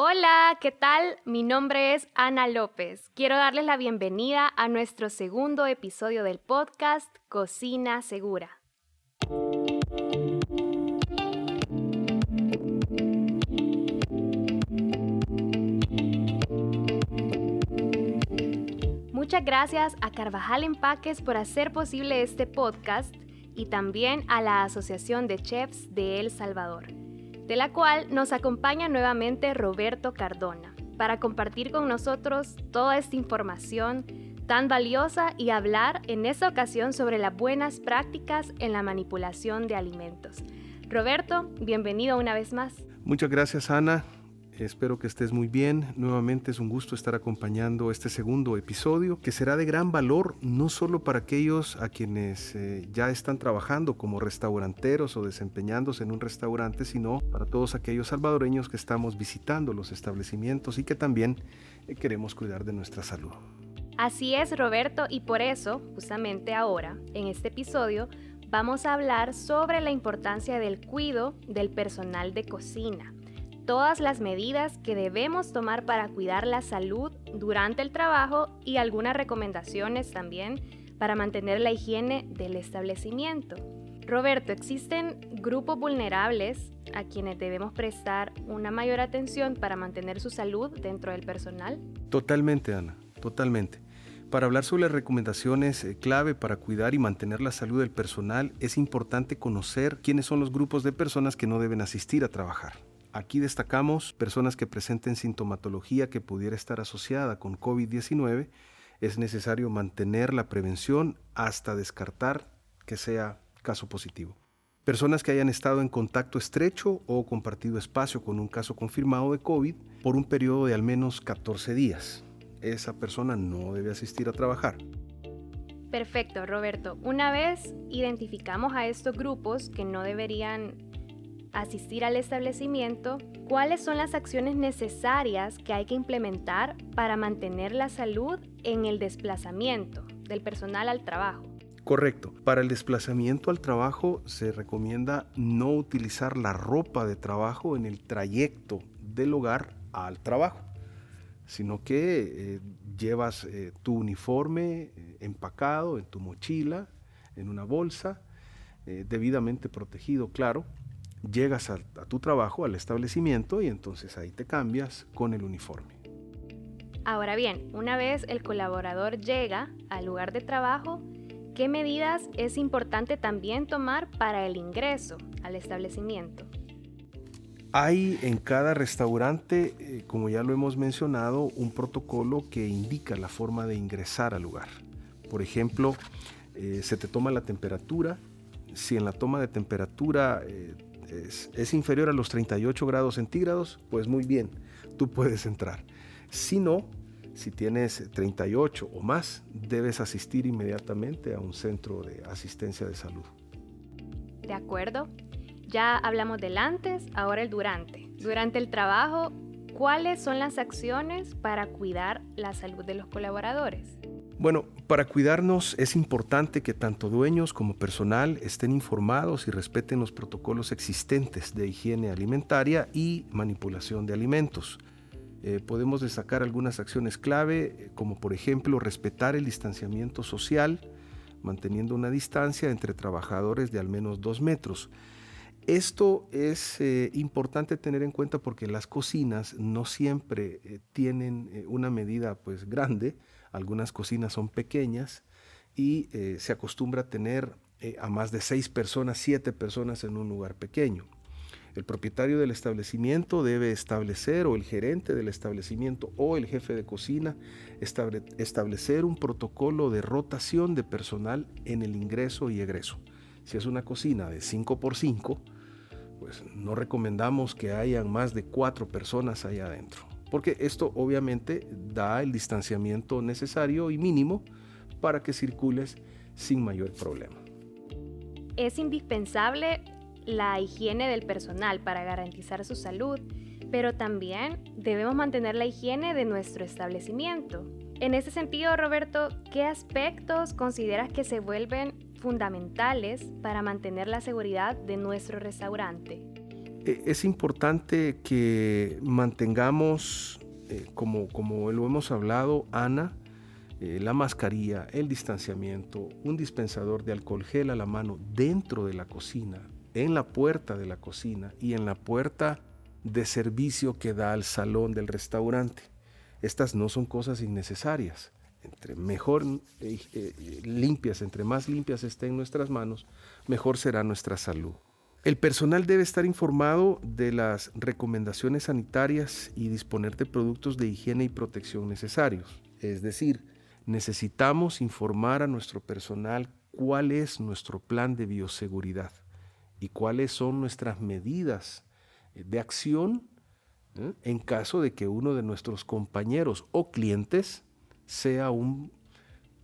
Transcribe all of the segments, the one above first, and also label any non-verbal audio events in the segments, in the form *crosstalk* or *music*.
Hola, ¿qué tal? Mi nombre es Ana López. Quiero darles la bienvenida a nuestro segundo episodio del podcast Cocina Segura. Muchas gracias a Carvajal Empaques por hacer posible este podcast y también a la Asociación de Chefs de El Salvador de la cual nos acompaña nuevamente Roberto Cardona para compartir con nosotros toda esta información tan valiosa y hablar en esta ocasión sobre las buenas prácticas en la manipulación de alimentos. Roberto, bienvenido una vez más. Muchas gracias Ana. Espero que estés muy bien. Nuevamente es un gusto estar acompañando este segundo episodio que será de gran valor no solo para aquellos a quienes eh, ya están trabajando como restauranteros o desempeñándose en un restaurante, sino para todos aquellos salvadoreños que estamos visitando los establecimientos y que también eh, queremos cuidar de nuestra salud. Así es, Roberto, y por eso, justamente ahora, en este episodio, vamos a hablar sobre la importancia del cuidado del personal de cocina todas las medidas que debemos tomar para cuidar la salud durante el trabajo y algunas recomendaciones también para mantener la higiene del establecimiento. Roberto, ¿existen grupos vulnerables a quienes debemos prestar una mayor atención para mantener su salud dentro del personal? Totalmente, Ana, totalmente. Para hablar sobre las recomendaciones eh, clave para cuidar y mantener la salud del personal, es importante conocer quiénes son los grupos de personas que no deben asistir a trabajar. Aquí destacamos personas que presenten sintomatología que pudiera estar asociada con COVID-19. Es necesario mantener la prevención hasta descartar que sea caso positivo. Personas que hayan estado en contacto estrecho o compartido espacio con un caso confirmado de COVID por un periodo de al menos 14 días. Esa persona no debe asistir a trabajar. Perfecto, Roberto. Una vez identificamos a estos grupos que no deberían asistir al establecimiento, cuáles son las acciones necesarias que hay que implementar para mantener la salud en el desplazamiento del personal al trabajo. Correcto. Para el desplazamiento al trabajo se recomienda no utilizar la ropa de trabajo en el trayecto del hogar al trabajo, sino que eh, llevas eh, tu uniforme eh, empacado en tu mochila, en una bolsa, debidamente protegido, claro, llegas a, tu trabajo, al establecimiento, y entonces ahí te cambias con el uniforme. Ahora bien, una vez el colaborador llega al lugar de trabajo, ¿qué medidas es importante también tomar para el ingreso al establecimiento? Hay en cada restaurante, eh, como ya lo hemos mencionado, un protocolo que indica la forma de ingresar al lugar. Por ejemplo, eh, se te toma la temperatura. Si en la toma de temperatura eh, es, inferior a los 38 grados centígrados, pues muy bien, tú puedes entrar. Si no, si tienes 38 o más, debes asistir inmediatamente a un centro de asistencia de salud. De acuerdo. Ya hablamos del antes, ahora el durante. Durante el trabajo, ¿cuáles son las acciones para cuidar la salud de los colaboradores? Bueno, para cuidarnos es importante que tanto dueños como personal estén informados y respeten los protocolos existentes de higiene alimentaria y manipulación de alimentos. Eh, podemos destacar algunas acciones clave, eh, como por ejemplo respetar el distanciamiento social, manteniendo una distancia entre trabajadores de al menos dos metros. Esto es eh, importante tener en cuenta porque las cocinas no siempre tienen una medida pues grande, algunas cocinas son pequeñas y eh, se acostumbra a tener eh, a más de seis personas, siete personas en un lugar pequeño. El propietario del establecimiento debe establecer, o el gerente del establecimiento, o el jefe de cocina, establecer un protocolo de rotación de personal en el ingreso y egreso. Si es una cocina de 5 por 5 pues no recomendamos que hayan más de cuatro personas ahí adentro porque esto obviamente da el distanciamiento necesario y mínimo para que circules sin mayor problema. Es indispensable la higiene del personal para garantizar su salud, pero también debemos mantener la higiene de nuestro establecimiento. En ese sentido, Roberto, ¿qué aspectos consideras que se vuelven fundamentales para mantener la seguridad de nuestro restaurante? e, es importante que mantengamos, eh, como, como lo hemos hablado, Ana, eh, la mascarilla, el distanciamiento, un dispensador de alcohol gel a la mano dentro de la cocina, en la puerta de la cocina y en la puerta de servicio que da al salón del restaurante. Estas no son cosas innecesarias. Entre mejor eh, eh, limpias, entre más limpias estén nuestras manos, mejor será nuestra salud. El personal debe estar informado de las recomendaciones sanitarias y disponer de productos de higiene y protección necesarios. Es decir, necesitamos informar a nuestro personal cuál es nuestro plan de bioseguridad y cuáles son nuestras medidas de acción ¿eh? en caso de que uno de nuestros compañeros o clientes sea un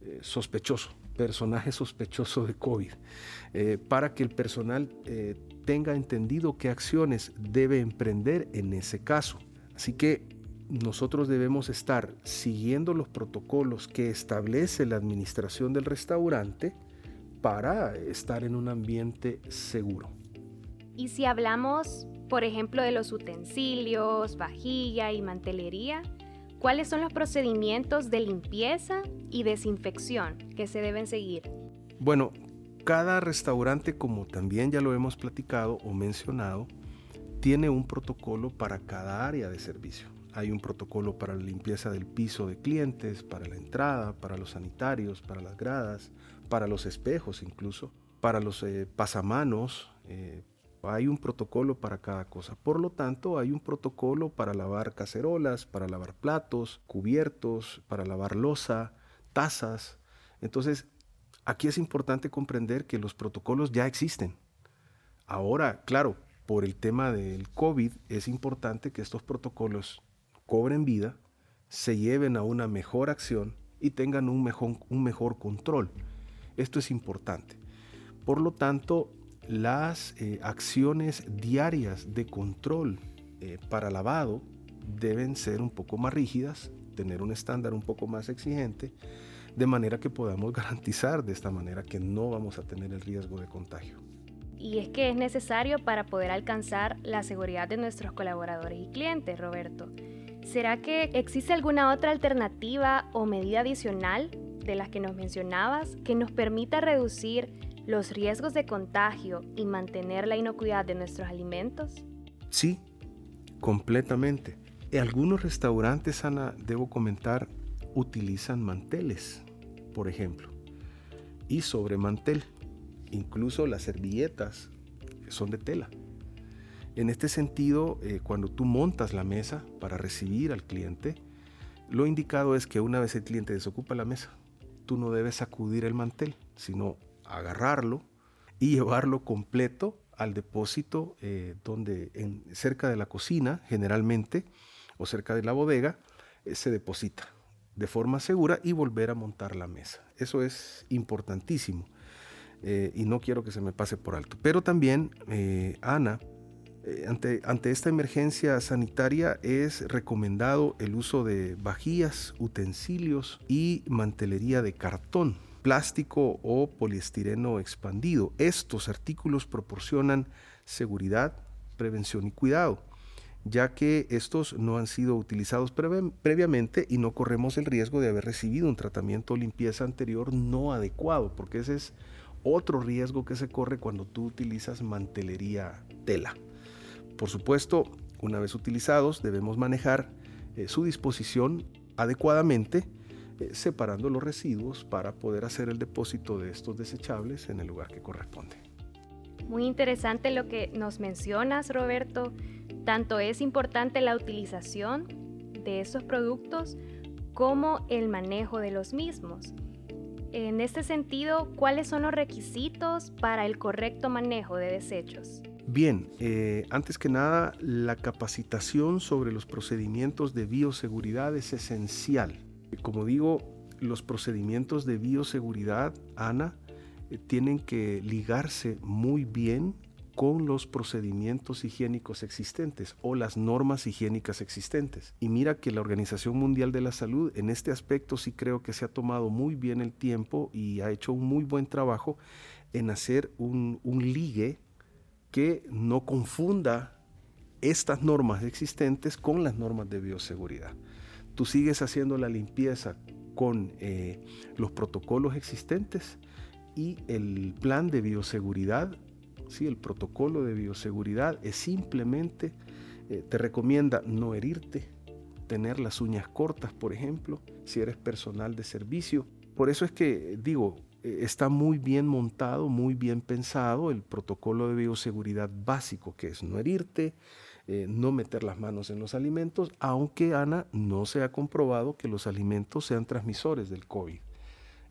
eh, sospechoso, personaje sospechoso de COVID, eh, para que el personal tenga entendido qué acciones debe emprender en ese caso. Así que nosotros debemos estar siguiendo los protocolos que establece la administración del restaurante para estar en un ambiente seguro. Y si hablamos, por ejemplo, de los utensilios, vajilla y mantelería, ¿cuáles son los procedimientos de limpieza y desinfección que se deben seguir? Bueno, cada restaurante, como también ya lo hemos platicado o mencionado, tiene un protocolo para cada área de servicio. Hay un protocolo para la limpieza del piso de clientes, para la entrada, para los sanitarios, para las gradas, para los espejos incluso, para los eh, pasamanos, eh, hay un protocolo para cada cosa. Por lo tanto, hay un protocolo para lavar cacerolas, para lavar platos, cubiertos, para lavar losa, tazas. Entonces, aquí es importante comprender que los protocolos ya existen. Ahora, claro, por el tema del COVID, es importante que estos protocolos cobren vida, se lleven a una mejor acción y tengan un mejor, un mejor control. Esto es importante. Por lo tanto, las eh, acciones diarias de control eh, para lavado deben ser un poco más rígidas, tener un estándar un poco más exigente, de manera que podamos *laughs* garantizar de esta manera que no vamos a tener el riesgo de contagio. Y es que es necesario para poder alcanzar la seguridad de nuestros colaboradores y clientes, Roberto. ¿Será que existe alguna otra alternativa o medida adicional de las que nos mencionabas que nos permita reducir los riesgos de contagio y mantener la inocuidad de nuestros alimentos? Sí, completamente. En algunos restaurantes, Ana, debo comentar, utilizan manteles, por ejemplo, y sobre mantel. Incluso las servilletas son de tela. En este sentido, eh, cuando tú montas la mesa para recibir al cliente, lo indicado es que una vez el cliente desocupa la mesa, tú no debes sacudir el mantel, sino agarrarlo y llevarlo completo al depósito eh, donde cerca de la cocina generalmente o cerca de la bodega eh, se deposita de forma segura y volver a montar la mesa. Eso es importantísimo eh, y no quiero que se me pase por alto. Pero también, Ana, ante, ante esta emergencia sanitaria es recomendado el uso de vajillas, utensilios y mantelería de cartón plástico o poliestireno expandido. Estos artículos proporcionan seguridad, prevención y cuidado, ya que estos no han sido utilizados previamente y no corremos el riesgo de haber recibido un tratamiento o limpieza anterior no adecuado, porque ese es otro riesgo que se corre cuando tú utilizas mantelería tela. Por supuesto, una vez utilizados, debemos manejar eh, su disposición adecuadamente eh, separando los residuos para poder hacer el depósito de estos desechables en el lugar que corresponde. Muy interesante lo que nos mencionas, Roberto. Tanto es importante la utilización de esos productos como el manejo de los mismos. En este sentido, ¿cuáles son los requisitos para el correcto manejo de desechos? Bien, eh, antes que nada, la capacitación sobre los procedimientos de bioseguridad es esencial como digo, los procedimientos de bioseguridad, Ana, eh, tienen que ligarse muy bien con los procedimientos higiénicos existentes o las normas higiénicas existentes. Y mira que la Organización Mundial de la Salud en este aspecto sí creo que se ha tomado muy bien el tiempo y ha hecho un muy buen trabajo en hacer un, un ligue que no confunda estas normas existentes con las normas de bioseguridad. Tú sigues haciendo la limpieza con eh, los protocolos existentes y el plan de bioseguridad, ¿sí? el protocolo de bioseguridad es simplemente, eh, te recomienda no herirte, tener las uñas cortas, por ejemplo, si eres personal de servicio. Por eso es que digo, está muy bien montado, muy bien pensado el protocolo de bioseguridad básico, que es no herirte, eh, no meter las manos en los alimentos, aunque Ana no se ha comprobado que los alimentos sean transmisores del COVID.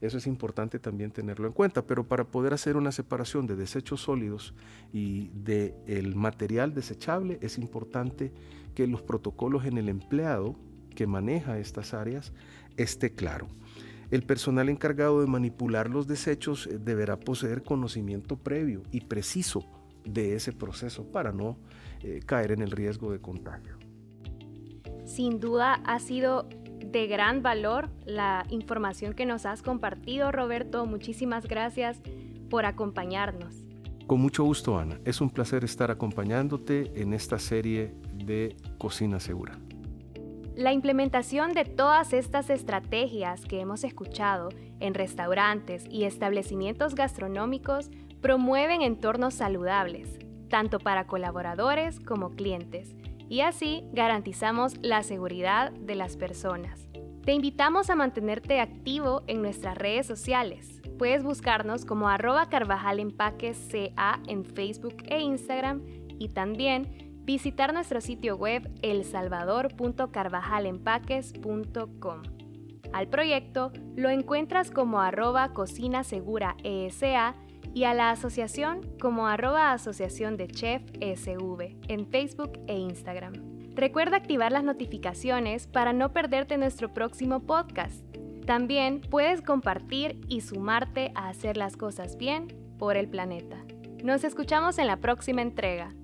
Eso es importante también tenerlo en cuenta, pero para poder hacer una separación de desechos sólidos y del el material desechable es importante que los protocolos en el empleado que maneja estas áreas esté claro. El personal encargado de manipular los desechos eh, deberá poseer conocimiento previo y preciso de ese proceso para no eh, caer en el riesgo de contagio. Sin duda ha sido de gran valor la información que nos has compartido, Roberto. Muchísimas gracias por acompañarnos. Con mucho gusto, Ana. Es un placer estar acompañándote en esta serie de Cocina Segura. La implementación de todas estas estrategias que hemos escuchado en restaurantes y establecimientos gastronómicos promueven entornos saludables, tanto para colaboradores como clientes, y así garantizamos la seguridad de las personas. Te invitamos a mantenerte activo en nuestras redes sociales. Puedes buscarnos como arroba en Facebook e Instagram y también visitar nuestro sitio web elsalvador.carvajalempaques.com. Al proyecto lo encuentras como arroba Cocina Segura ESA y a la asociación como arroba Asociación de Chef SV en Facebook e Instagram. Recuerda activar las notificaciones para no perderte nuestro próximo podcast. También puedes compartir y sumarte a hacer las cosas bien por el planeta. Nos escuchamos en la próxima entrega.